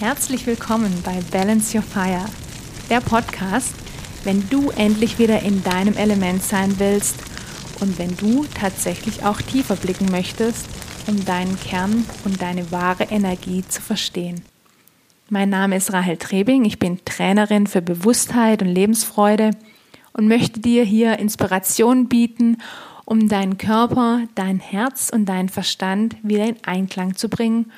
Herzlich willkommen bei Balance Your Fire, der Podcast, wenn du endlich wieder in deinem Element sein willst und wenn du tatsächlich auch tiefer blicken möchtest, um deinen Kern und deine wahre Energie zu verstehen. Mein Name ist Rahel Trebing, ich bin Trainerin für Bewusstheit und Lebensfreude und möchte dir hier Inspiration bieten, um deinen Körper, dein Herz und deinen Verstand wieder in Einklang zu bringen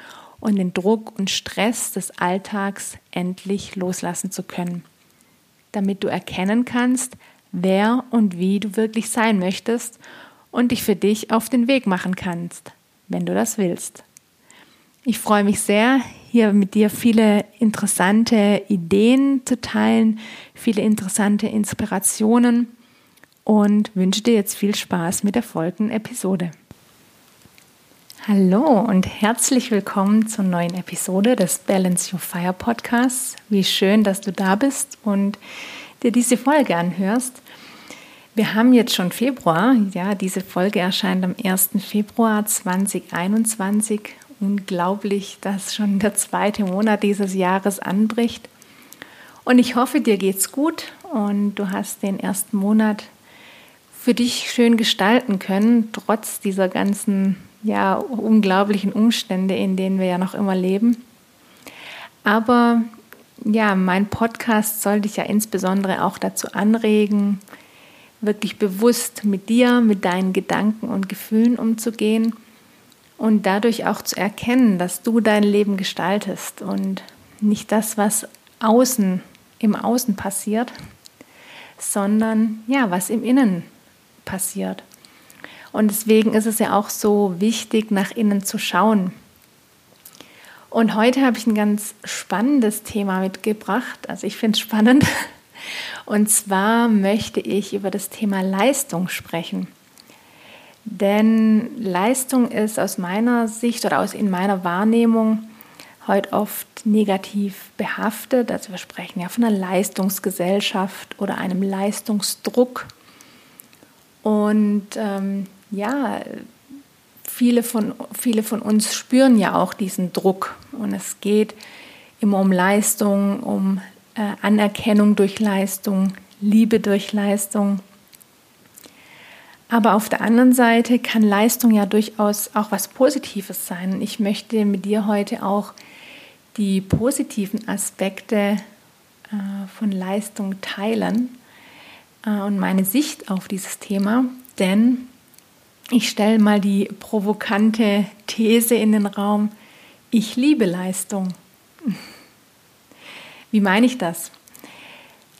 und den Druck und Stress des Alltags endlich loslassen zu können, damit du erkennen kannst, wer und wie du wirklich sein möchtest und dich für dich auf den Weg machen kannst, wenn du das willst. Ich freue mich sehr, hier mit dir viele interessante Ideen zu teilen, viele interessante Inspirationen und wünsche dir jetzt viel Spaß mit der folgenden Episode. Hallo und herzlich willkommen zur neuen Episode des Balance Your Fire Podcasts. Wie schön, dass du da bist und dir diese Folge anhörst. Wir haben jetzt schon Februar. Ja, diese Folge erscheint am 1. Februar 2021. Unglaublich, dass schon der zweite Monat dieses Jahres anbricht. Und ich hoffe, dir geht's gut und du hast den ersten Monat für dich schön gestalten können, trotz dieser ganzen ja, unglaublichen Umstände, in denen wir ja noch immer leben. Aber ja, mein Podcast soll dich ja insbesondere auch dazu anregen, wirklich bewusst mit dir, mit deinen Gedanken und Gefühlen umzugehen und dadurch auch zu erkennen, dass du dein Leben gestaltest und nicht das, was außen im Außen passiert, sondern ja, was im Innen passiert. Und deswegen ist es ja auch so wichtig, nach innen zu schauen. Und heute habe ich ein ganz spannendes Thema mitgebracht. Also ich finde es spannend. Und zwar möchte ich über das Thema Leistung sprechen. Denn Leistung ist aus meiner Sicht oder aus in meiner Wahrnehmung heute oft negativ behaftet. Also wir sprechen ja von einer Leistungsgesellschaft oder einem Leistungsdruck. Und ähm, ja, viele von, viele von uns spüren ja auch diesen Druck. Und es geht immer um Leistung, um äh, Anerkennung durch Leistung, Liebe durch Leistung. Aber auf der anderen Seite kann Leistung ja durchaus auch was Positives sein. Ich möchte mit dir heute auch die positiven Aspekte äh, von Leistung teilen äh, und meine Sicht auf dieses Thema. Denn ich stelle mal die provokante These in den Raum, ich liebe Leistung. Wie meine ich das?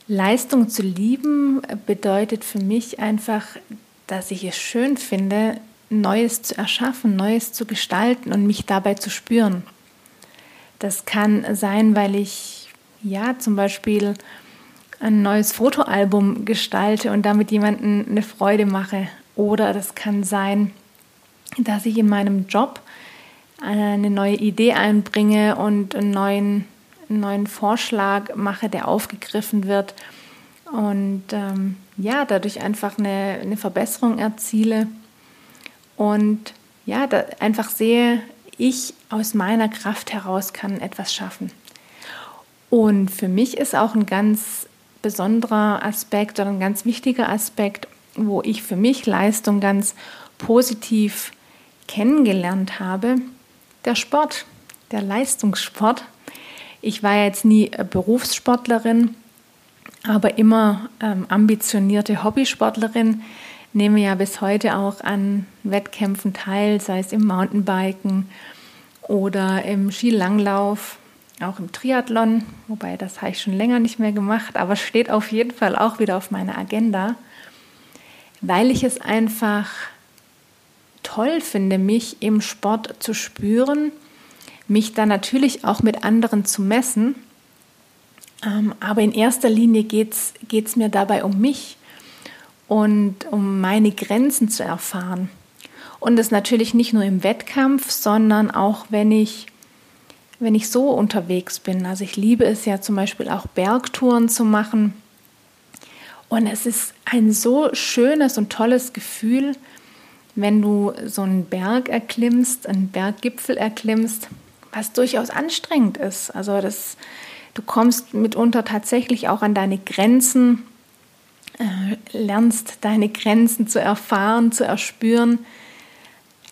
Leistung zu lieben bedeutet für mich einfach, dass ich es schön finde, Neues zu erschaffen, Neues zu gestalten und mich dabei zu spüren. Das kann sein, weil ich ja zum Beispiel ein neues Fotoalbum gestalte und damit jemanden eine Freude mache oder das kann sein, dass ich in meinem Job eine neue Idee einbringe und einen neuen, einen neuen Vorschlag mache, der aufgegriffen wird und ähm, ja, dadurch einfach eine, eine Verbesserung erziele und ja, da einfach sehe, ich aus meiner Kraft heraus kann etwas schaffen. Und für mich ist auch ein ganz besonderer Aspekt oder ein ganz wichtiger Aspekt, wo ich für mich Leistung ganz positiv kennengelernt habe, der Sport, der Leistungssport. Ich war jetzt nie Berufssportlerin, aber immer ähm, ambitionierte Hobbysportlerin, nehme ja bis heute auch an Wettkämpfen teil, sei es im Mountainbiken oder im Skilanglauf, auch im Triathlon, wobei das habe ich schon länger nicht mehr gemacht, aber steht auf jeden Fall auch wieder auf meiner Agenda weil ich es einfach toll finde, mich im Sport zu spüren, mich dann natürlich auch mit anderen zu messen. Ähm, aber in erster Linie geht es mir dabei um mich und um meine Grenzen zu erfahren. Und das natürlich nicht nur im Wettkampf, sondern auch wenn ich, wenn ich so unterwegs bin. Also ich liebe es ja zum Beispiel auch Bergtouren zu machen und es ist ein so schönes und tolles Gefühl, wenn du so einen Berg erklimmst, einen Berggipfel erklimmst, was durchaus anstrengend ist. Also das, du kommst mitunter tatsächlich auch an deine Grenzen, äh, lernst deine Grenzen zu erfahren, zu erspüren,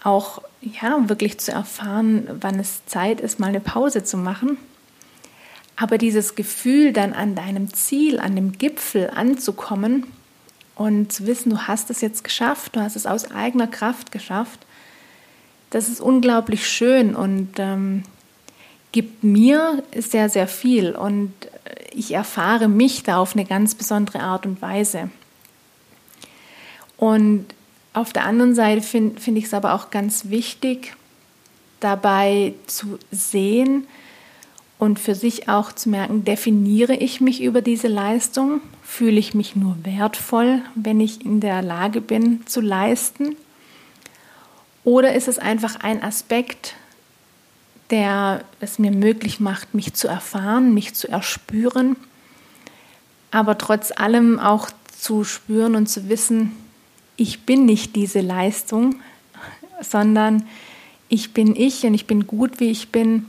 auch ja wirklich zu erfahren, wann es Zeit ist, mal eine Pause zu machen. Aber dieses Gefühl, dann an deinem Ziel, an dem Gipfel anzukommen und zu wissen, du hast es jetzt geschafft, du hast es aus eigener Kraft geschafft, das ist unglaublich schön und ähm, gibt mir sehr, sehr viel. Und ich erfahre mich da auf eine ganz besondere Art und Weise. Und auf der anderen Seite finde find ich es aber auch ganz wichtig, dabei zu sehen und für sich auch zu merken, definiere ich mich über diese Leistung? Fühle ich mich nur wertvoll, wenn ich in der Lage bin zu leisten? Oder ist es einfach ein Aspekt, der es mir möglich macht, mich zu erfahren, mich zu erspüren, aber trotz allem auch zu spüren und zu wissen, ich bin nicht diese Leistung, sondern ich bin ich und ich bin gut, wie ich bin.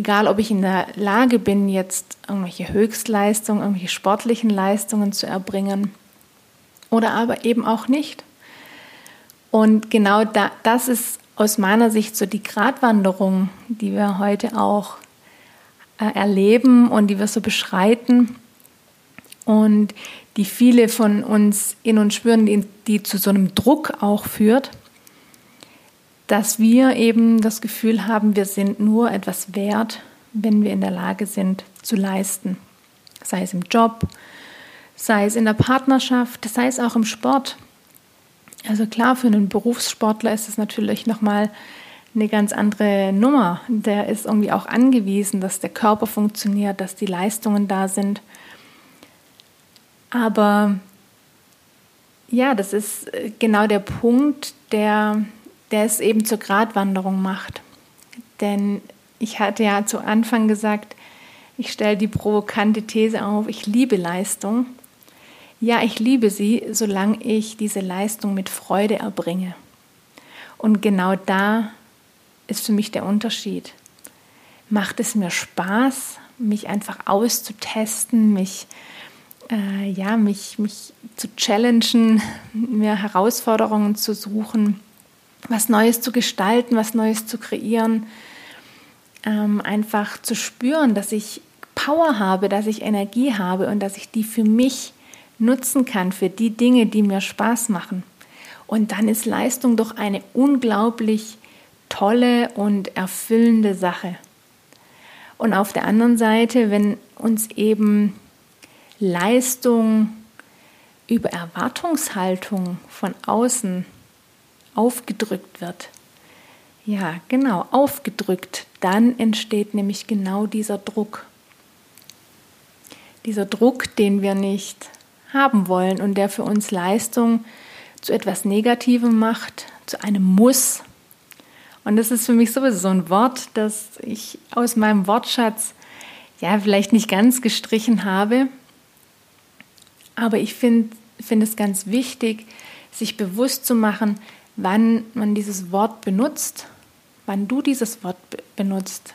Egal, ob ich in der Lage bin, jetzt irgendwelche Höchstleistungen, irgendwelche sportlichen Leistungen zu erbringen oder aber eben auch nicht. Und genau da, das ist aus meiner Sicht so die Gratwanderung, die wir heute auch äh, erleben und die wir so beschreiten und die viele von uns in uns spüren, die, die zu so einem Druck auch führt, dass wir eben das Gefühl haben, wir sind nur etwas wert, wenn wir in der Lage sind zu leisten. Sei es im Job, sei es in der Partnerschaft, sei es auch im Sport. Also klar, für einen Berufssportler ist es natürlich nochmal eine ganz andere Nummer. Der ist irgendwie auch angewiesen, dass der Körper funktioniert, dass die Leistungen da sind. Aber ja, das ist äh, genau der Punkt, der, der es eben zur Gratwanderung macht. Denn ich hatte ja zu Anfang gesagt, ich stelle die provokante These auf, ich liebe Leistung. Ja, ich liebe sie, solange ich diese Leistung mit Freude erbringe. Und genau da ist für mich der Unterschied. Macht es mir Spaß, mich einfach auszutesten, mich, äh, ja, mich, mich zu challengen, mir Herausforderungen zu suchen, was Neues zu gestalten, was Neues zu kreieren, ähm, einfach zu spüren, dass ich Power habe, dass ich Energie habe und dass ich die für mich nutzen kann für die Dinge, die mir Spaß machen. Und dann ist Leistung doch eine unglaublich tolle und erfüllende Sache. Und auf der anderen Seite, wenn uns eben Leistung über Erwartungshaltung von außen aufgedrückt wird, ja, genau, aufgedrückt, dann entsteht nämlich genau dieser Druck. Dieser Druck, den wir nicht haben wollen und der für uns Leistung zu etwas Negativem macht, zu einem Muss. Und das ist für mich sowieso so ein Wort, das ich aus meinem Wortschatz ja vielleicht nicht ganz gestrichen habe. Aber ich finde find es ganz wichtig, sich bewusst zu machen, wann man dieses Wort benutzt, wann du dieses Wort benutzt.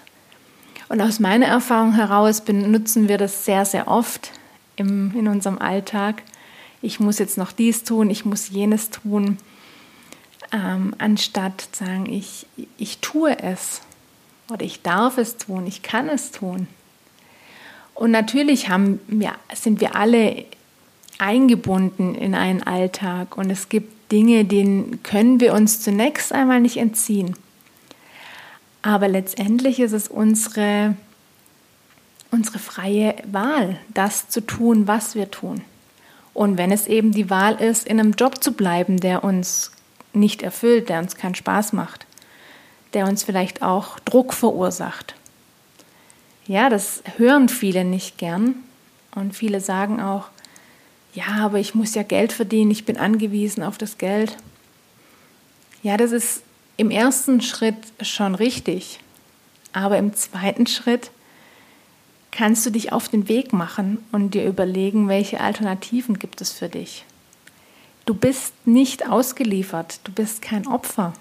Und aus meiner Erfahrung heraus benutzen wir das sehr, sehr oft im, in unserem Alltag. Ich muss jetzt noch dies tun, ich muss jenes tun, ähm, anstatt zu sagen, ich, ich tue es oder ich darf es tun, ich kann es tun. Und natürlich haben wir, sind wir alle eingebunden in einen Alltag und es gibt Dinge, denen können wir uns zunächst einmal nicht entziehen. Aber letztendlich ist es unsere unsere freie Wahl, das zu tun, was wir tun. Und wenn es eben die Wahl ist, in einem Job zu bleiben, der uns nicht erfüllt, der uns keinen Spaß macht, der uns vielleicht auch Druck verursacht. Ja, das hören viele nicht gern. Und viele sagen auch, ja, aber ich muss ja Geld verdienen, ich bin angewiesen auf das Geld. Ja, das ist im ersten Schritt schon richtig. Aber im zweiten Schritt kannst du dich auf den Weg machen und dir überlegen, welche Alternativen gibt es für dich. Du bist nicht ausgeliefert, du bist kein Opfer.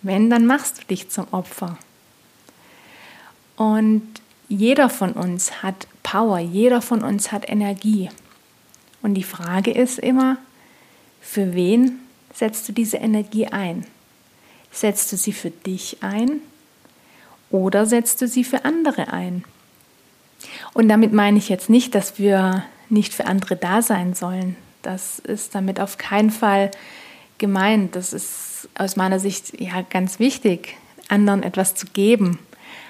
Wenn, dann machst du dich zum Opfer. Und jeder von uns hat Power, jeder von uns hat Energie. Und die Frage ist immer, für wen setzt du diese Energie ein? Setzt du sie für dich ein oder setzt du sie für andere ein? Und damit meine ich jetzt nicht, dass wir nicht für andere da sein sollen. Das ist damit auf keinen Fall gemeint. Das ist aus meiner Sicht ja ganz wichtig, anderen etwas zu geben,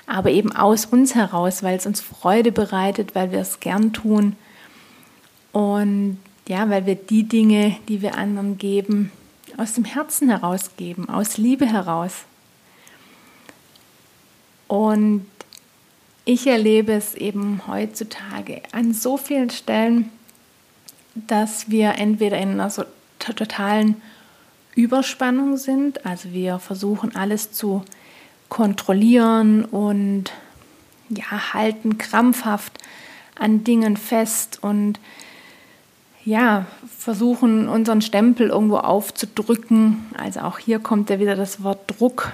aber eben aus uns heraus, weil es uns Freude bereitet, weil wir es gern tun und ja, weil wir die Dinge, die wir anderen geben, aus dem Herzen herausgeben, aus Liebe heraus. Und ich erlebe es eben heutzutage an so vielen Stellen, dass wir entweder in einer so totalen Überspannung sind, also wir versuchen alles zu kontrollieren und ja, halten krampfhaft an Dingen fest und ja, versuchen unseren Stempel irgendwo aufzudrücken. Also auch hier kommt ja wieder das Wort Druck,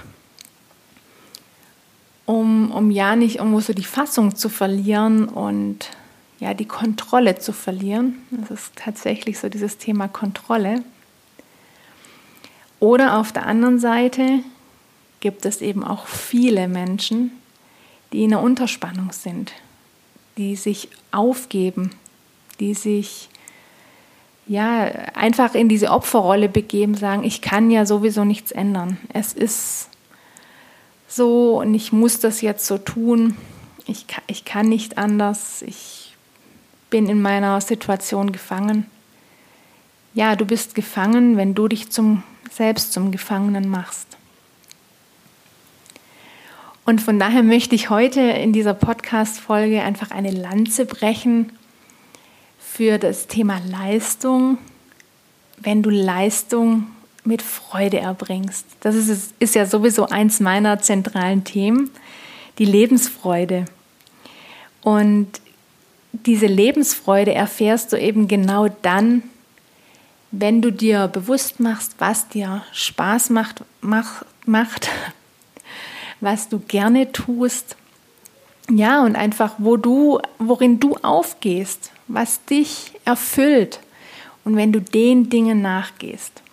um, um ja nicht irgendwo so die Fassung zu verlieren und ja, die Kontrolle zu verlieren. Das ist tatsächlich so dieses Thema Kontrolle. Oder auf der anderen Seite gibt es eben auch viele Menschen, die in einer Unterspannung sind, die sich aufgeben, die sich ja, einfach in diese Opferrolle begeben, sagen, ich kann ja sowieso nichts ändern. Es ist so und ich muss das jetzt so tun. Ich kann, ich kann nicht anders. Ich bin in meiner Situation gefangen. Ja, du bist gefangen, wenn du dich zum, selbst zum Gefangenen machst. Und von daher möchte ich heute in dieser Podcast-Folge einfach eine Lanze brechen für das Thema Leistung, wenn du Leistung mit Freude erbringst. Das ist, ist ja sowieso eins meiner zentralen Themen, die Lebensfreude. Und diese Lebensfreude erfährst du eben genau dann, wenn du dir bewusst machst, was dir Spaß macht, mach, macht was du gerne tust. Ja, und einfach, wo du, worin du aufgehst, was dich erfüllt und wenn du den Dingen nachgehst.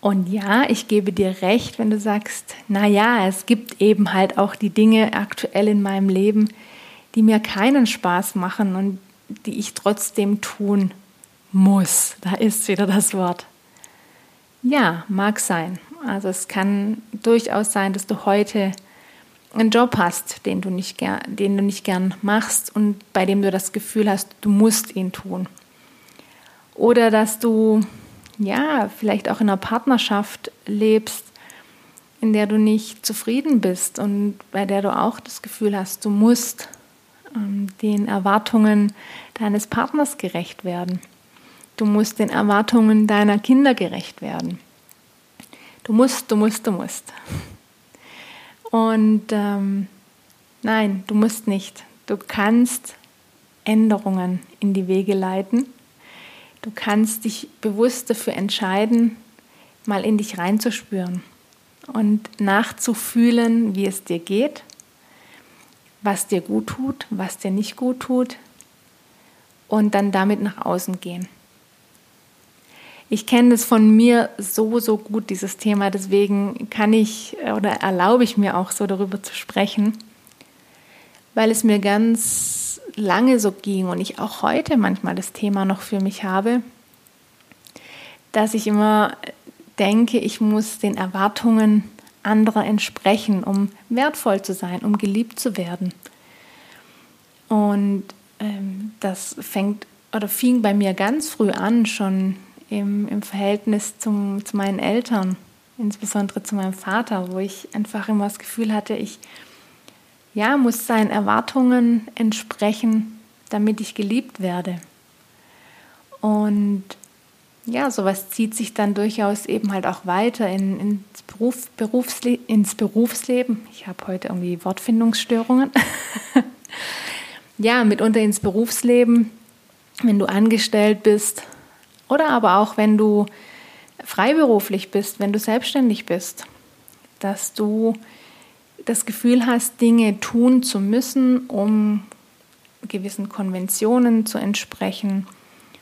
Und ja, ich gebe dir recht, wenn du sagst, na ja, es gibt eben halt auch die Dinge aktuell in meinem Leben, die mir keinen Spaß machen und die ich trotzdem tun muss. Da ist wieder das Wort. Ja, mag sein. Also es kann durchaus sein, dass du heute einen Job hast, den du nicht gern, den du nicht gern machst und bei dem du das Gefühl hast, du musst ihn tun. Oder dass du ja vielleicht auch in einer Partnerschaft lebst, in der du nicht zufrieden bist und bei der du auch das Gefühl hast, du musst ähm, den Erwartungen deines Partners gerecht werden. Du musst den Erwartungen deiner Kinder gerecht werden. Du musst, du musst, du musst. Und ähm, nein, du musst nicht. Du kannst Änderungen in die Wege leiten. Du kannst dich bewusst dafür entscheiden, mal in dich reinzuspüren und nachzufühlen, wie es dir geht, was dir gut tut, was dir nicht gut tut und dann damit nach außen gehen. Ich kenne das von mir so, so gut, dieses Thema. Deswegen kann ich oder erlaube ich mir auch so darüber zu sprechen, weil es mir ganz lange so ging und ich auch heute manchmal das Thema noch für mich habe, dass ich immer denke, ich muss den Erwartungen anderer entsprechen, um wertvoll zu sein, um geliebt zu werden. Und ähm, das fängt oder fing bei mir ganz früh an, schon im, im Verhältnis zum, zu meinen Eltern, insbesondere zu meinem Vater, wo ich einfach immer das Gefühl hatte, ich ja, muss seinen Erwartungen entsprechen, damit ich geliebt werde. Und ja, sowas zieht sich dann durchaus eben halt auch weiter in, ins, Beruf, Berufsle ins Berufsleben. Ich habe heute irgendwie Wortfindungsstörungen. ja, mitunter ins Berufsleben, wenn du angestellt bist oder aber auch, wenn du freiberuflich bist, wenn du selbstständig bist, dass du das Gefühl hast, Dinge tun zu müssen, um gewissen Konventionen zu entsprechen,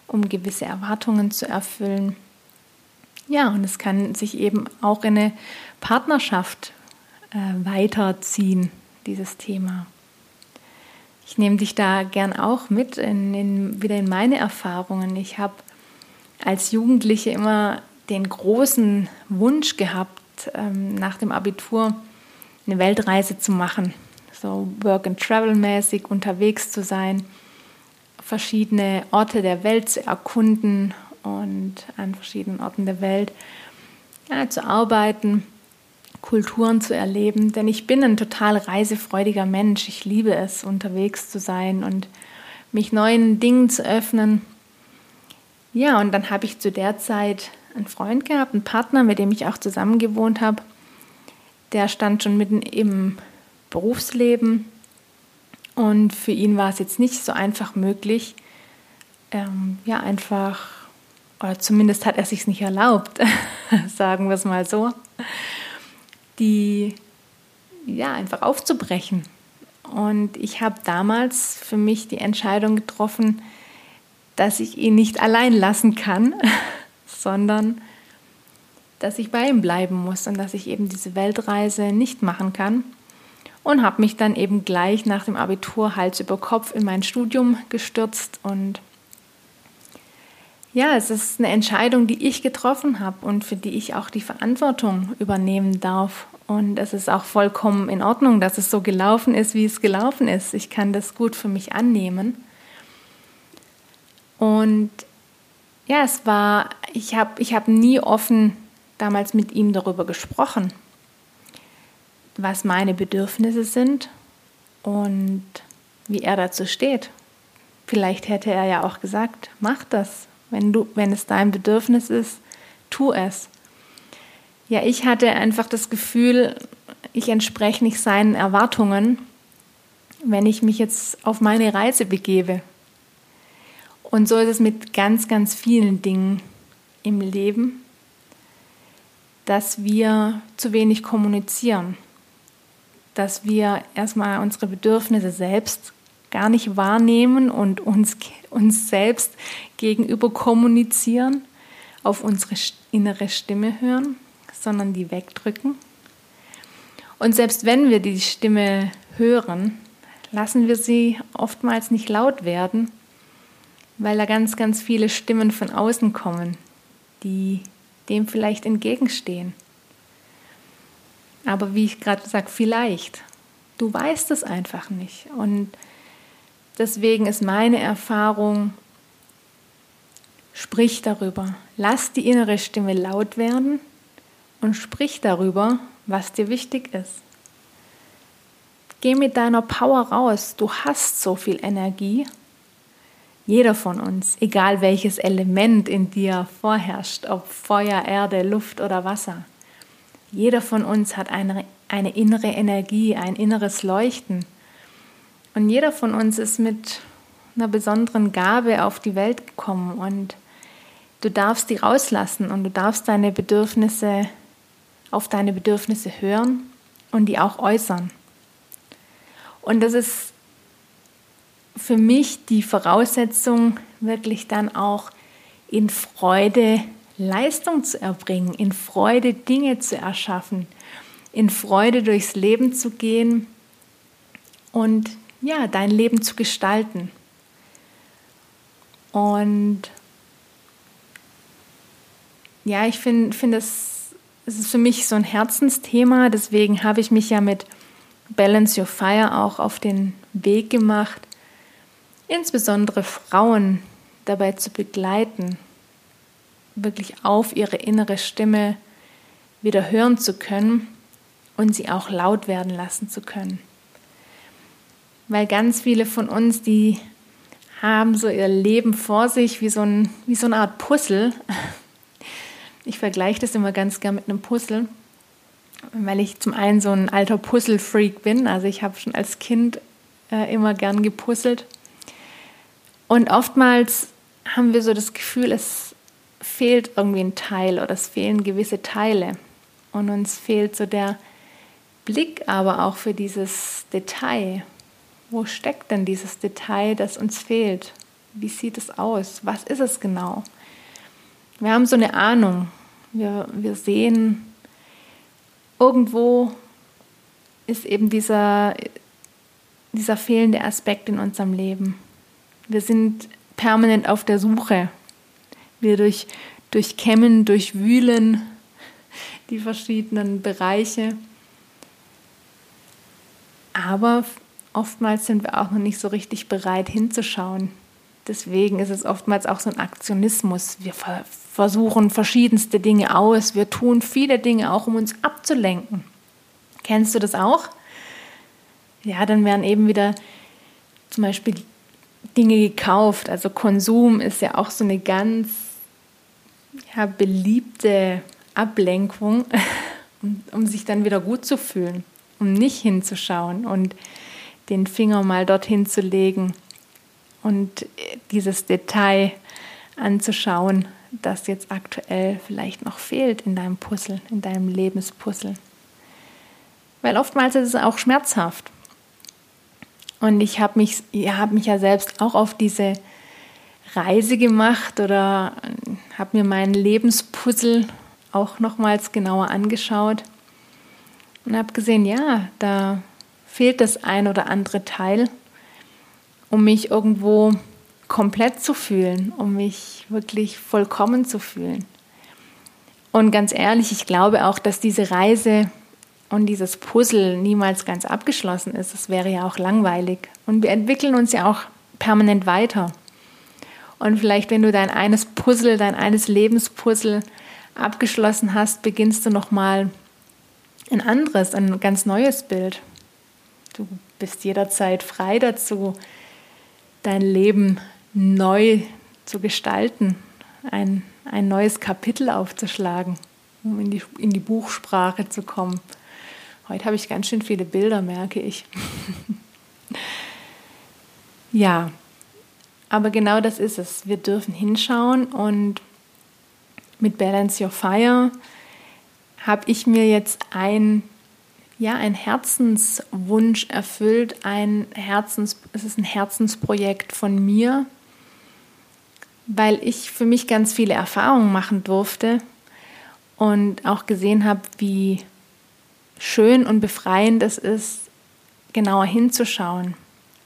um gewisse Erwartungen zu erfüllen. Ja, und es kann sich eben auch in eine Partnerschaft äh, weiterziehen, dieses Thema. Ich nehme dich da gern auch mit in, in, wieder in meine Erfahrungen. Ich habe als Jugendliche immer den großen Wunsch gehabt, ähm, nach dem Abitur eine Weltreise zu machen, so Work-and-Travel-mäßig unterwegs zu sein, verschiedene Orte der Welt zu erkunden und an verschiedenen Orten der Welt ja, zu arbeiten, Kulturen zu erleben. Denn ich bin ein total reisefreudiger Mensch. Ich liebe es, unterwegs zu sein und mich neuen Dingen zu öffnen. Ja, und dann habe ich zu der Zeit einen Freund gehabt, einen Partner, mit dem ich auch zusammen gewohnt habe. Der stand schon mitten im Berufsleben und für ihn war es jetzt nicht so einfach möglich, ähm, ja, einfach, oder zumindest hat er sich nicht erlaubt, sagen wir es mal so, die, ja, einfach aufzubrechen. Und ich habe damals für mich die Entscheidung getroffen, dass ich ihn nicht allein lassen kann, sondern dass ich bei ihm bleiben muss und dass ich eben diese Weltreise nicht machen kann. Und habe mich dann eben gleich nach dem Abitur Hals über Kopf in mein Studium gestürzt. Und ja, es ist eine Entscheidung, die ich getroffen habe und für die ich auch die Verantwortung übernehmen darf. Und es ist auch vollkommen in Ordnung, dass es so gelaufen ist, wie es gelaufen ist. Ich kann das gut für mich annehmen. Und ja, es war, ich habe ich hab nie offen damals mit ihm darüber gesprochen, was meine Bedürfnisse sind und wie er dazu steht. Vielleicht hätte er ja auch gesagt, mach das. Wenn, du, wenn es dein Bedürfnis ist, tu es. Ja, ich hatte einfach das Gefühl, ich entspreche nicht seinen Erwartungen, wenn ich mich jetzt auf meine Reise begebe. Und so ist es mit ganz, ganz vielen Dingen im Leben, dass wir zu wenig kommunizieren, dass wir erstmal unsere Bedürfnisse selbst gar nicht wahrnehmen und uns, uns selbst gegenüber kommunizieren, auf unsere innere Stimme hören, sondern die wegdrücken. Und selbst wenn wir die Stimme hören, lassen wir sie oftmals nicht laut werden, weil da ganz, ganz viele Stimmen von außen kommen, die dem vielleicht entgegenstehen. Aber wie ich gerade sage, vielleicht. Du weißt es einfach nicht. Und deswegen ist meine Erfahrung, sprich darüber. Lass die innere Stimme laut werden und sprich darüber, was dir wichtig ist. Geh mit deiner Power raus. Du hast so viel Energie jeder von uns, egal welches Element in dir vorherrscht, ob Feuer, Erde, Luft oder Wasser. Jeder von uns hat eine, eine innere Energie, ein inneres Leuchten. Und jeder von uns ist mit einer besonderen Gabe auf die Welt gekommen und du darfst die rauslassen und du darfst deine Bedürfnisse auf deine Bedürfnisse hören und die auch äußern. Und das ist für mich die Voraussetzung, wirklich dann auch in Freude Leistung zu erbringen, in Freude Dinge zu erschaffen, in Freude durchs Leben zu gehen und ja, dein Leben zu gestalten. Und ja, ich finde, find es, es ist für mich so ein Herzensthema, deswegen habe ich mich ja mit Balance Your Fire auch auf den Weg gemacht, insbesondere Frauen dabei zu begleiten, wirklich auf ihre innere Stimme wieder hören zu können und sie auch laut werden lassen zu können. Weil ganz viele von uns, die haben so ihr Leben vor sich wie so, ein, wie so eine Art Puzzle. Ich vergleiche das immer ganz gern mit einem Puzzle, weil ich zum einen so ein alter Puzzle-Freak bin. Also ich habe schon als Kind äh, immer gern gepuzzelt und oftmals haben wir so das Gefühl, es fehlt irgendwie ein Teil oder es fehlen gewisse Teile. Und uns fehlt so der Blick aber auch für dieses Detail. Wo steckt denn dieses Detail, das uns fehlt? Wie sieht es aus? Was ist es genau? Wir haben so eine Ahnung. Wir, wir sehen, irgendwo ist eben dieser, dieser fehlende Aspekt in unserem Leben. Wir sind permanent auf der Suche. Wir durch, durchkämmen, durchwühlen die verschiedenen Bereiche. Aber oftmals sind wir auch noch nicht so richtig bereit hinzuschauen. Deswegen ist es oftmals auch so ein Aktionismus. Wir versuchen verschiedenste Dinge aus. Wir tun viele Dinge auch, um uns abzulenken. Kennst du das auch? Ja, dann werden eben wieder zum Beispiel Dinge gekauft. Also Konsum ist ja auch so eine ganz ja, beliebte Ablenkung, um, um sich dann wieder gut zu fühlen, um nicht hinzuschauen und den Finger mal dorthin zu legen und dieses Detail anzuschauen, das jetzt aktuell vielleicht noch fehlt in deinem Puzzle, in deinem Lebenspuzzle. Weil oftmals ist es auch schmerzhaft. Und ich habe mich, hab mich ja selbst auch auf diese Reise gemacht oder habe mir meinen Lebenspuzzle auch nochmals genauer angeschaut und habe gesehen, ja, da fehlt das ein oder andere Teil, um mich irgendwo komplett zu fühlen, um mich wirklich vollkommen zu fühlen. Und ganz ehrlich, ich glaube auch, dass diese Reise und dieses Puzzle niemals ganz abgeschlossen ist. Das wäre ja auch langweilig. Und wir entwickeln uns ja auch permanent weiter. Und vielleicht, wenn du dein eines Puzzle, dein eines Lebenspuzzle abgeschlossen hast, beginnst du nochmal ein anderes, ein ganz neues Bild. Du bist jederzeit frei dazu, dein Leben neu zu gestalten, ein, ein neues Kapitel aufzuschlagen, um in die, in die Buchsprache zu kommen. Heute habe ich ganz schön viele Bilder, merke ich. ja, aber genau das ist es. Wir dürfen hinschauen und mit Balance Your Fire habe ich mir jetzt ein ja, ein Herzenswunsch erfüllt, ein Herzens, es ist ein Herzensprojekt von mir, weil ich für mich ganz viele Erfahrungen machen durfte und auch gesehen habe, wie schön und befreiend es ist, genauer hinzuschauen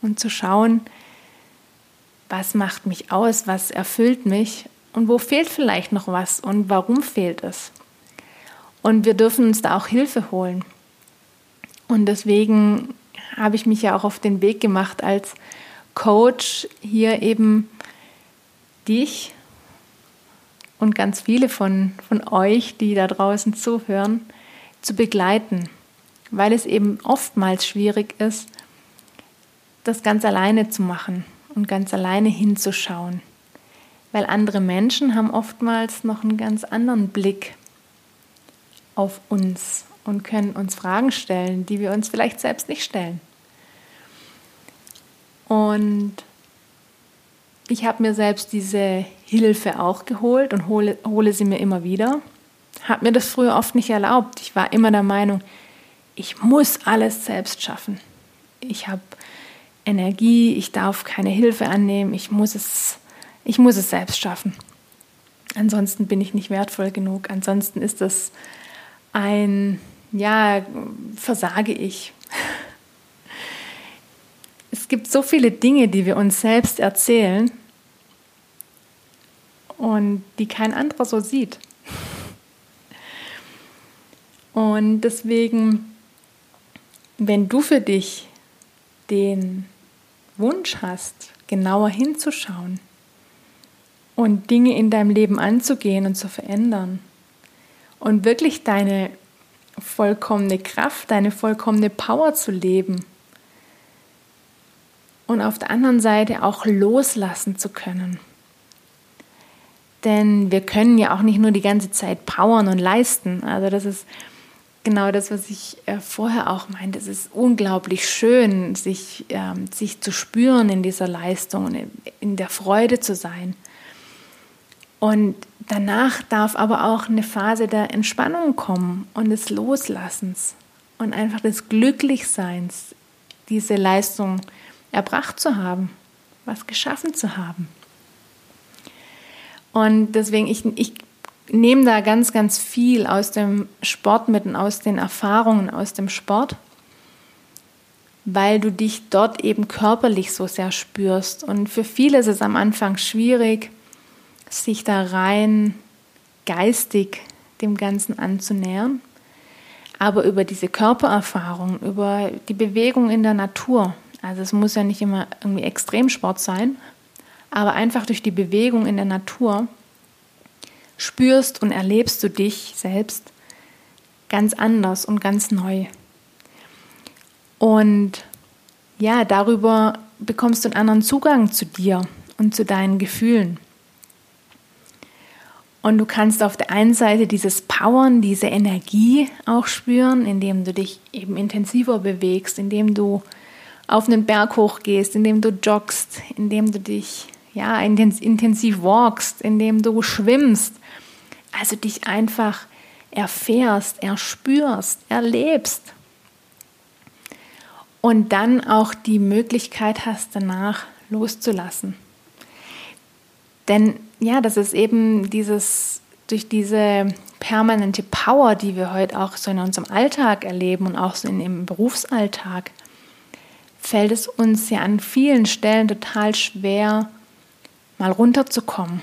und zu schauen, was macht mich aus, was erfüllt mich und wo fehlt vielleicht noch was und warum fehlt es. Und wir dürfen uns da auch Hilfe holen. Und deswegen habe ich mich ja auch auf den Weg gemacht als Coach, hier eben dich und ganz viele von, von euch, die da draußen zuhören, zu begleiten, weil es eben oftmals schwierig ist, das ganz alleine zu machen und ganz alleine hinzuschauen. Weil andere Menschen haben oftmals noch einen ganz anderen Blick auf uns und können uns Fragen stellen, die wir uns vielleicht selbst nicht stellen. Und ich habe mir selbst diese Hilfe auch geholt und hole, hole sie mir immer wieder. Habe mir das früher oft nicht erlaubt. Ich war immer der Meinung, ich muss alles selbst schaffen. Ich habe Energie, ich darf keine Hilfe annehmen, ich muss es, ich muss es selbst schaffen. Ansonsten bin ich nicht wertvoll genug. Ansonsten ist das ein, ja, versage ich. Es gibt so viele Dinge, die wir uns selbst erzählen und die kein anderer so sieht. Und deswegen, wenn du für dich den Wunsch hast, genauer hinzuschauen und Dinge in deinem Leben anzugehen und zu verändern, und wirklich deine vollkommene Kraft, deine vollkommene Power zu leben. Und auf der anderen Seite auch loslassen zu können. Denn wir können ja auch nicht nur die ganze Zeit powern und leisten. Also das ist genau das, was ich äh, vorher auch meinte. Es ist unglaublich schön, sich, ähm, sich zu spüren in dieser Leistung und in der Freude zu sein. Und danach darf aber auch eine Phase der Entspannung kommen und des Loslassens und einfach des Glücklichseins, diese Leistung erbracht zu haben, was geschaffen zu haben. Und deswegen, ich, ich nehme da ganz, ganz viel aus dem Sport mit und aus den Erfahrungen aus dem Sport, weil du dich dort eben körperlich so sehr spürst. Und für viele ist es am Anfang schwierig, sich da rein geistig dem Ganzen anzunähern. Aber über diese Körpererfahrung, über die Bewegung in der Natur, also es muss ja nicht immer irgendwie Extremsport sein, aber einfach durch die Bewegung in der Natur spürst und erlebst du dich selbst ganz anders und ganz neu. Und ja, darüber bekommst du einen anderen Zugang zu dir und zu deinen Gefühlen. Und du kannst auf der einen Seite dieses Powern, diese Energie auch spüren, indem du dich eben intensiver bewegst, indem du auf einen Berg hochgehst, indem du joggst, indem du dich ja intensiv walkst, indem du schwimmst. Also dich einfach erfährst, erspürst, erlebst. Und dann auch die Möglichkeit hast, danach loszulassen. Denn ja, das ist eben dieses, durch diese permanente Power, die wir heute auch so in unserem Alltag erleben und auch so in, im Berufsalltag, fällt es uns ja an vielen Stellen total schwer, mal runterzukommen,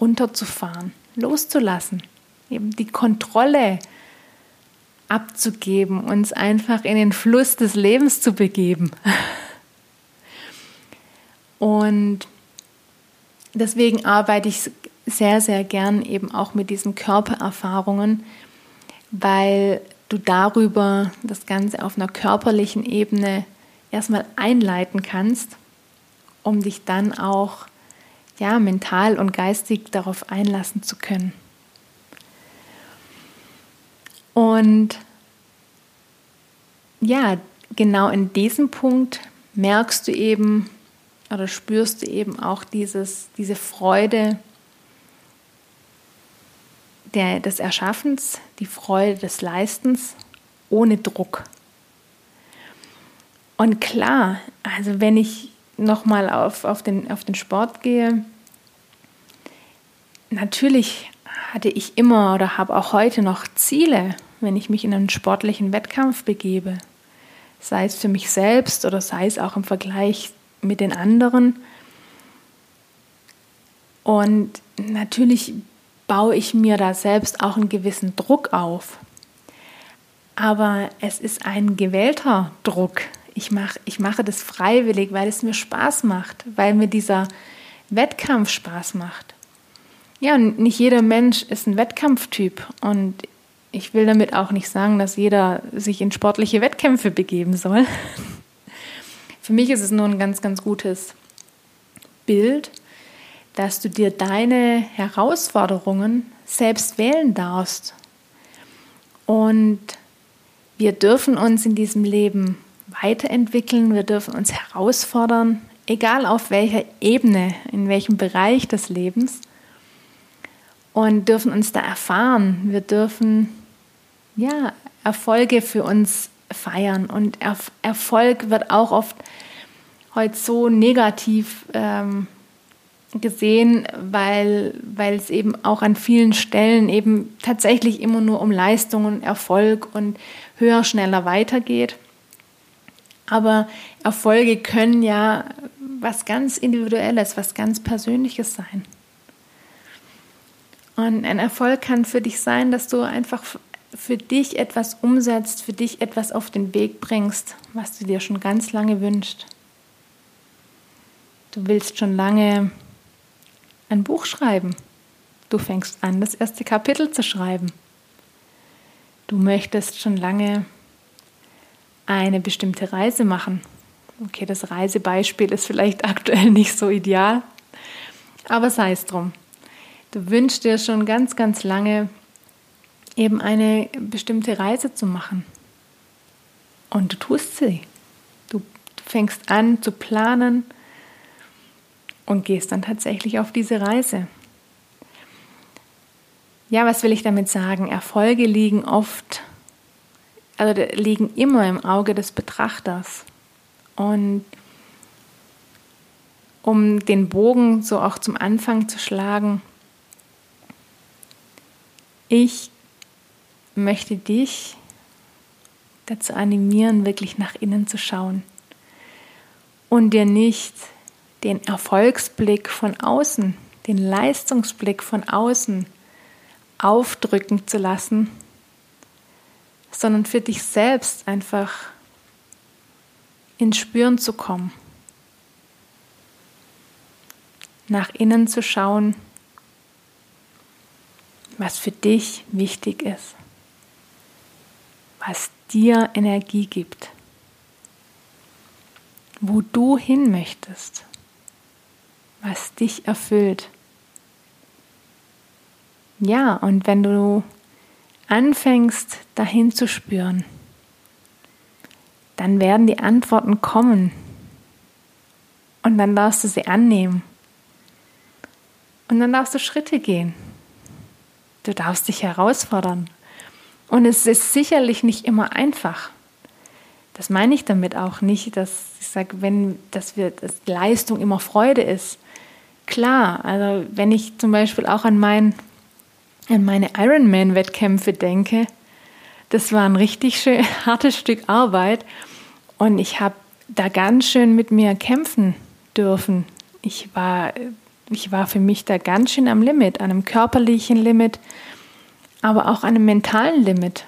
runterzufahren, loszulassen, eben die Kontrolle abzugeben, uns einfach in den Fluss des Lebens zu begeben. Und deswegen arbeite ich sehr, sehr gern eben auch mit diesen Körpererfahrungen, weil du darüber das Ganze auf einer körperlichen Ebene erstmal einleiten kannst, um dich dann auch ja, mental und geistig darauf einlassen zu können. Und ja, genau in diesem Punkt merkst du eben, oder spürst du eben auch dieses, diese Freude der, des Erschaffens, die Freude des Leistens ohne Druck. Und klar, also wenn ich nochmal auf, auf, den, auf den Sport gehe, natürlich hatte ich immer oder habe auch heute noch Ziele, wenn ich mich in einen sportlichen Wettkampf begebe. Sei es für mich selbst oder sei es auch im Vergleich mit den anderen. Und natürlich baue ich mir da selbst auch einen gewissen Druck auf. Aber es ist ein gewählter Druck. Ich, mach, ich mache das freiwillig, weil es mir Spaß macht, weil mir dieser Wettkampf Spaß macht. Ja, nicht jeder Mensch ist ein Wettkampftyp und ich will damit auch nicht sagen, dass jeder sich in sportliche Wettkämpfe begeben soll. Für mich ist es nur ein ganz, ganz gutes Bild, dass du dir deine Herausforderungen selbst wählen darfst. Und wir dürfen uns in diesem Leben weiterentwickeln, wir dürfen uns herausfordern, egal auf welcher Ebene, in welchem Bereich des Lebens. Und dürfen uns da erfahren. Wir dürfen ja, Erfolge für uns feiern. Und Erfolg wird auch oft heute so negativ ähm, gesehen, weil, weil es eben auch an vielen Stellen eben tatsächlich immer nur um Leistungen, Erfolg und höher, schneller weitergeht. Aber Erfolge können ja was ganz Individuelles, was ganz Persönliches sein. Und ein Erfolg kann für dich sein, dass du einfach für dich etwas umsetzt, für dich etwas auf den Weg bringst, was du dir schon ganz lange wünschst. Du willst schon lange ein Buch schreiben. Du fängst an, das erste Kapitel zu schreiben. Du möchtest schon lange eine bestimmte Reise machen. Okay, das Reisebeispiel ist vielleicht aktuell nicht so ideal, aber sei es drum. Du wünschst dir schon ganz, ganz lange eben eine bestimmte Reise zu machen. Und du tust sie. Du fängst an zu planen und gehst dann tatsächlich auf diese Reise. Ja, was will ich damit sagen? Erfolge liegen oft also liegen immer im Auge des Betrachters. Und um den Bogen so auch zum Anfang zu schlagen, ich möchte dich dazu animieren, wirklich nach innen zu schauen und dir nicht den Erfolgsblick von außen, den Leistungsblick von außen aufdrücken zu lassen, sondern für dich selbst einfach ins Spüren zu kommen, nach innen zu schauen, was für dich wichtig ist, was dir Energie gibt, wo du hin möchtest, was dich erfüllt. Ja, und wenn du anfängst, dahin zu spüren, dann werden die Antworten kommen. Und dann darfst du sie annehmen. Und dann darfst du Schritte gehen. Du darfst dich herausfordern. Und es ist sicherlich nicht immer einfach. Das meine ich damit auch nicht, dass ich sage, wenn dass wir, dass Leistung immer Freude ist. Klar, also wenn ich zum Beispiel auch an, mein, an meine Ironman-Wettkämpfe denke, das war ein richtig schön hartes Stück Arbeit und ich habe da ganz schön mit mir kämpfen dürfen. Ich war, ich war für mich da ganz schön am Limit, an einem körperlichen Limit, aber auch an einem mentalen Limit.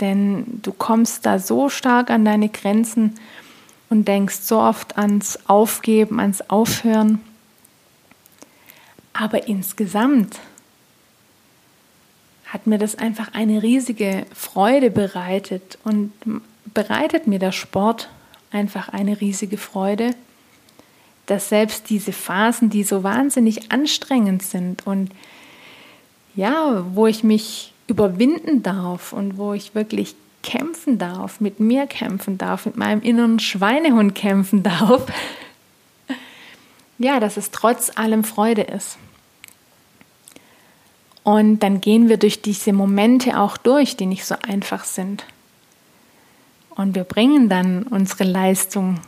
Denn du kommst da so stark an deine Grenzen und denkst so oft ans Aufgeben, ans Aufhören. Aber insgesamt hat mir das einfach eine riesige Freude bereitet und bereitet mir der Sport einfach eine riesige Freude, dass selbst diese Phasen, die so wahnsinnig anstrengend sind und ja, wo ich mich überwinden darf und wo ich wirklich kämpfen darf, mit mir kämpfen darf, mit meinem inneren Schweinehund kämpfen darf, ja, dass es trotz allem Freude ist. Und dann gehen wir durch diese Momente auch durch, die nicht so einfach sind. Und wir bringen dann unsere Leistung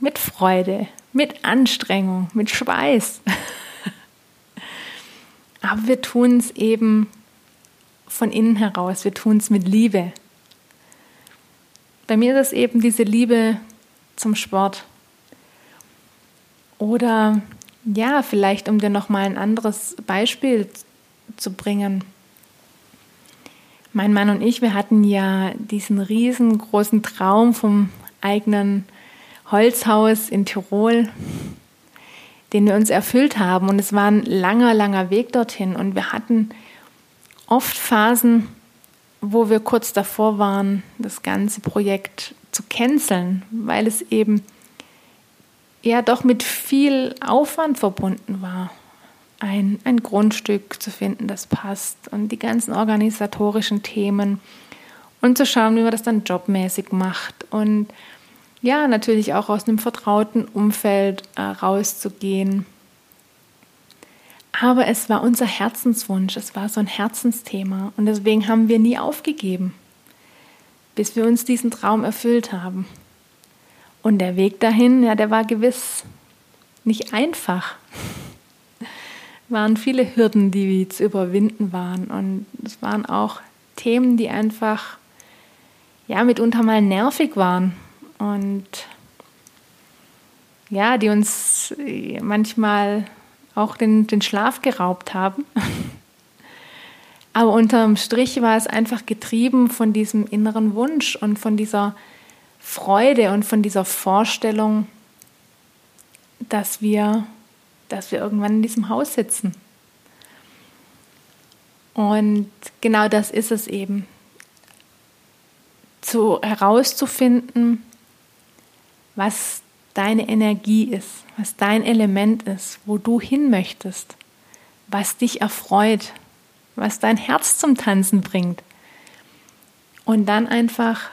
mit Freude, mit Anstrengung, mit Schweiß. Aber wir tun es eben von innen heraus, wir tun es mit Liebe. Bei mir ist es eben diese Liebe zum Sport. Oder ja, vielleicht um dir noch mal ein anderes Beispiel zu bringen. Mein Mann und ich, wir hatten ja diesen riesengroßen Traum vom eigenen Holzhaus in Tirol den wir uns erfüllt haben. Und es war ein langer, langer Weg dorthin. Und wir hatten oft Phasen, wo wir kurz davor waren, das ganze Projekt zu canceln, weil es eben ja doch mit viel Aufwand verbunden war, ein, ein Grundstück zu finden, das passt und die ganzen organisatorischen Themen und zu schauen, wie man das dann jobmäßig macht und ja, natürlich auch aus einem vertrauten Umfeld äh, rauszugehen. Aber es war unser Herzenswunsch, es war so ein Herzensthema und deswegen haben wir nie aufgegeben, bis wir uns diesen Traum erfüllt haben. Und der Weg dahin, ja, der war gewiss nicht einfach. waren viele Hürden, die zu überwinden waren und es waren auch Themen, die einfach ja mitunter mal nervig waren und ja, die uns manchmal auch den, den Schlaf geraubt haben. Aber unterm Strich war es einfach getrieben von diesem inneren Wunsch und von dieser Freude und von dieser Vorstellung, dass wir, dass wir irgendwann in diesem Haus sitzen. Und genau das ist es eben. Zu herauszufinden, was deine Energie ist, was dein Element ist, wo du hin möchtest, was dich erfreut, was dein Herz zum Tanzen bringt. Und dann einfach,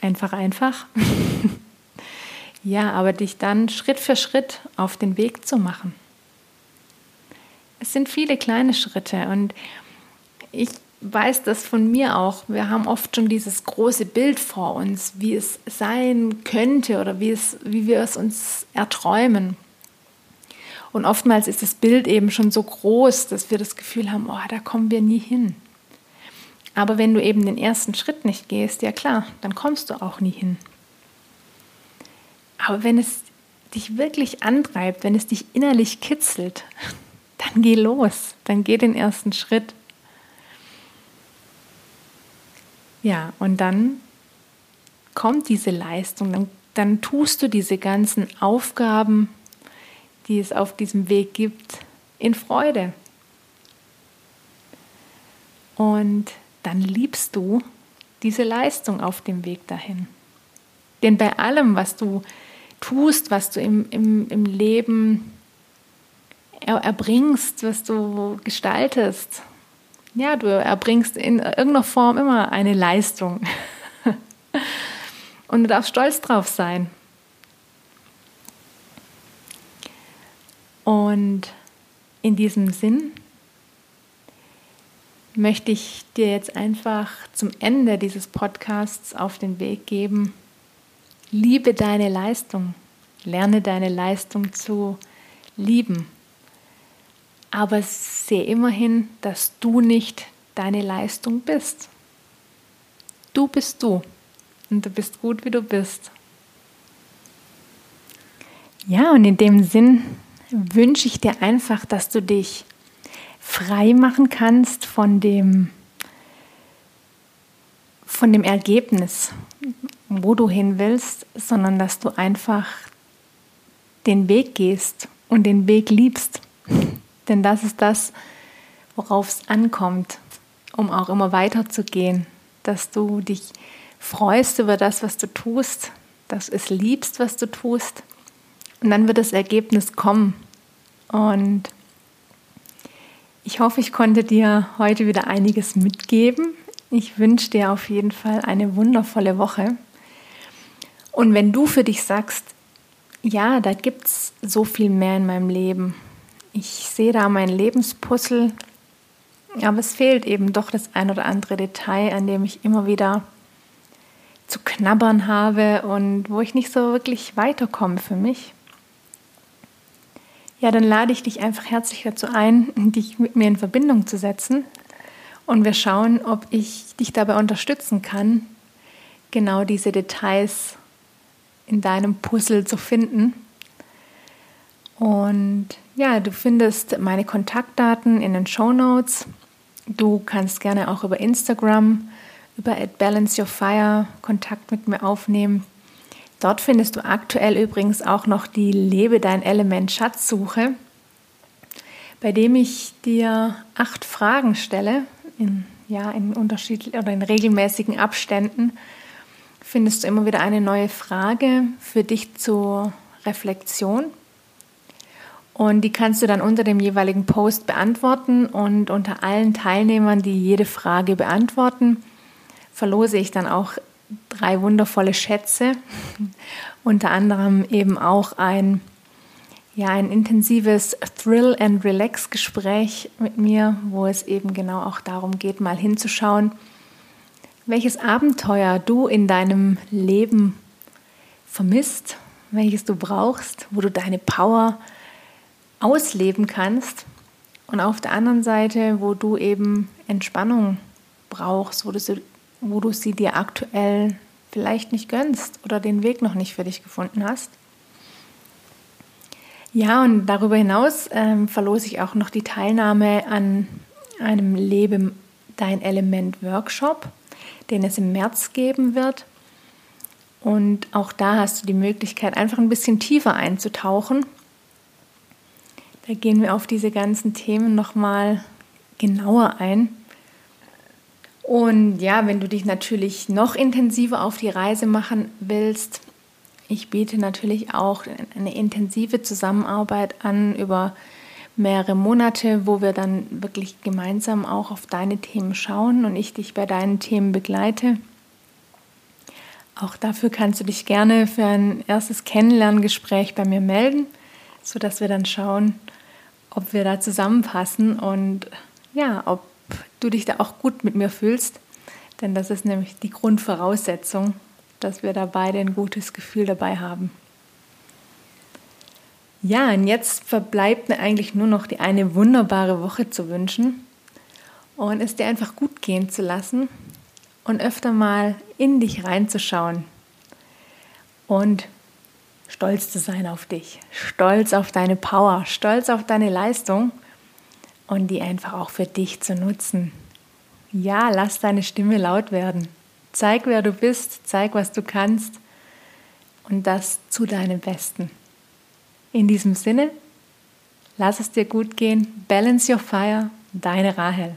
einfach, einfach, ja, aber dich dann Schritt für Schritt auf den Weg zu machen. Es sind viele kleine Schritte und ich weiß das von mir auch. Wir haben oft schon dieses große Bild vor uns, wie es sein könnte oder wie, es, wie wir es uns erträumen. Und oftmals ist das Bild eben schon so groß, dass wir das Gefühl haben, oh, da kommen wir nie hin. Aber wenn du eben den ersten Schritt nicht gehst, ja klar, dann kommst du auch nie hin. Aber wenn es dich wirklich antreibt, wenn es dich innerlich kitzelt, dann geh los, dann geh den ersten Schritt. Ja, und dann kommt diese Leistung, dann, dann tust du diese ganzen Aufgaben, die es auf diesem Weg gibt, in Freude. Und dann liebst du diese Leistung auf dem Weg dahin. Denn bei allem, was du tust, was du im, im, im Leben er, erbringst, was du gestaltest, ja, du erbringst in irgendeiner Form immer eine Leistung. Und du darfst stolz drauf sein. Und in diesem Sinn möchte ich dir jetzt einfach zum Ende dieses Podcasts auf den Weg geben. Liebe deine Leistung. Lerne deine Leistung zu lieben. Aber sehe immerhin, dass du nicht deine Leistung bist. Du bist du. Und du bist gut, wie du bist. Ja, und in dem Sinn wünsche ich dir einfach, dass du dich frei machen kannst von dem, von dem Ergebnis, wo du hin willst, sondern dass du einfach den Weg gehst und den Weg liebst. Denn das ist das, worauf es ankommt, um auch immer weiterzugehen, dass du dich freust über das, was du tust, dass du es liebst, was du tust und dann wird das Ergebnis kommen. Und ich hoffe, ich konnte dir heute wieder einiges mitgeben. Ich wünsche dir auf jeden Fall eine wundervolle Woche. Und wenn du für dich sagst, ja, da gibt es so viel mehr in meinem Leben. Ich sehe da mein Lebenspuzzle, aber es fehlt eben doch das ein oder andere Detail, an dem ich immer wieder zu knabbern habe und wo ich nicht so wirklich weiterkomme für mich ja, dann lade ich dich einfach herzlich dazu ein, dich mit mir in Verbindung zu setzen. Und wir schauen, ob ich dich dabei unterstützen kann, genau diese Details in deinem Puzzle zu finden. Und ja, du findest meine Kontaktdaten in den Show Notes. Du kannst gerne auch über Instagram, über Balance Your Fire Kontakt mit mir aufnehmen. Dort findest du aktuell übrigens auch noch die Lebe dein Element Schatzsuche, bei dem ich dir acht Fragen stelle, in, ja, in unterschiedlichen oder in regelmäßigen Abständen. Findest du immer wieder eine neue Frage für dich zur Reflexion. Und die kannst du dann unter dem jeweiligen Post beantworten und unter allen Teilnehmern, die jede Frage beantworten, verlose ich dann auch drei wundervolle Schätze, unter anderem eben auch ein, ja, ein intensives Thrill and Relax Gespräch mit mir, wo es eben genau auch darum geht, mal hinzuschauen, welches Abenteuer du in deinem Leben vermisst, welches du brauchst, wo du deine Power ausleben kannst und auf der anderen Seite, wo du eben Entspannung brauchst, wo du wo du sie dir aktuell vielleicht nicht gönnst oder den Weg noch nicht für dich gefunden hast. Ja, und darüber hinaus ähm, verlose ich auch noch die Teilnahme an einem Lebe dein Element Workshop, den es im März geben wird. Und auch da hast du die Möglichkeit, einfach ein bisschen tiefer einzutauchen. Da gehen wir auf diese ganzen Themen nochmal genauer ein. Und ja, wenn du dich natürlich noch intensiver auf die Reise machen willst, ich biete natürlich auch eine intensive Zusammenarbeit an über mehrere Monate, wo wir dann wirklich gemeinsam auch auf deine Themen schauen und ich dich bei deinen Themen begleite. Auch dafür kannst du dich gerne für ein erstes Kennenlerngespräch bei mir melden, sodass wir dann schauen, ob wir da zusammenpassen und ja, ob du dich da auch gut mit mir fühlst, denn das ist nämlich die Grundvoraussetzung, dass wir da beide ein gutes Gefühl dabei haben. Ja, und jetzt verbleibt mir eigentlich nur noch die eine wunderbare Woche zu wünschen und es dir einfach gut gehen zu lassen und öfter mal in dich reinzuschauen und stolz zu sein auf dich, stolz auf deine Power, stolz auf deine Leistung und die einfach auch für dich zu nutzen. Ja, lass deine Stimme laut werden. Zeig, wer du bist, zeig, was du kannst und das zu deinem Besten. In diesem Sinne, lass es dir gut gehen. Balance your fire. Deine Rahel.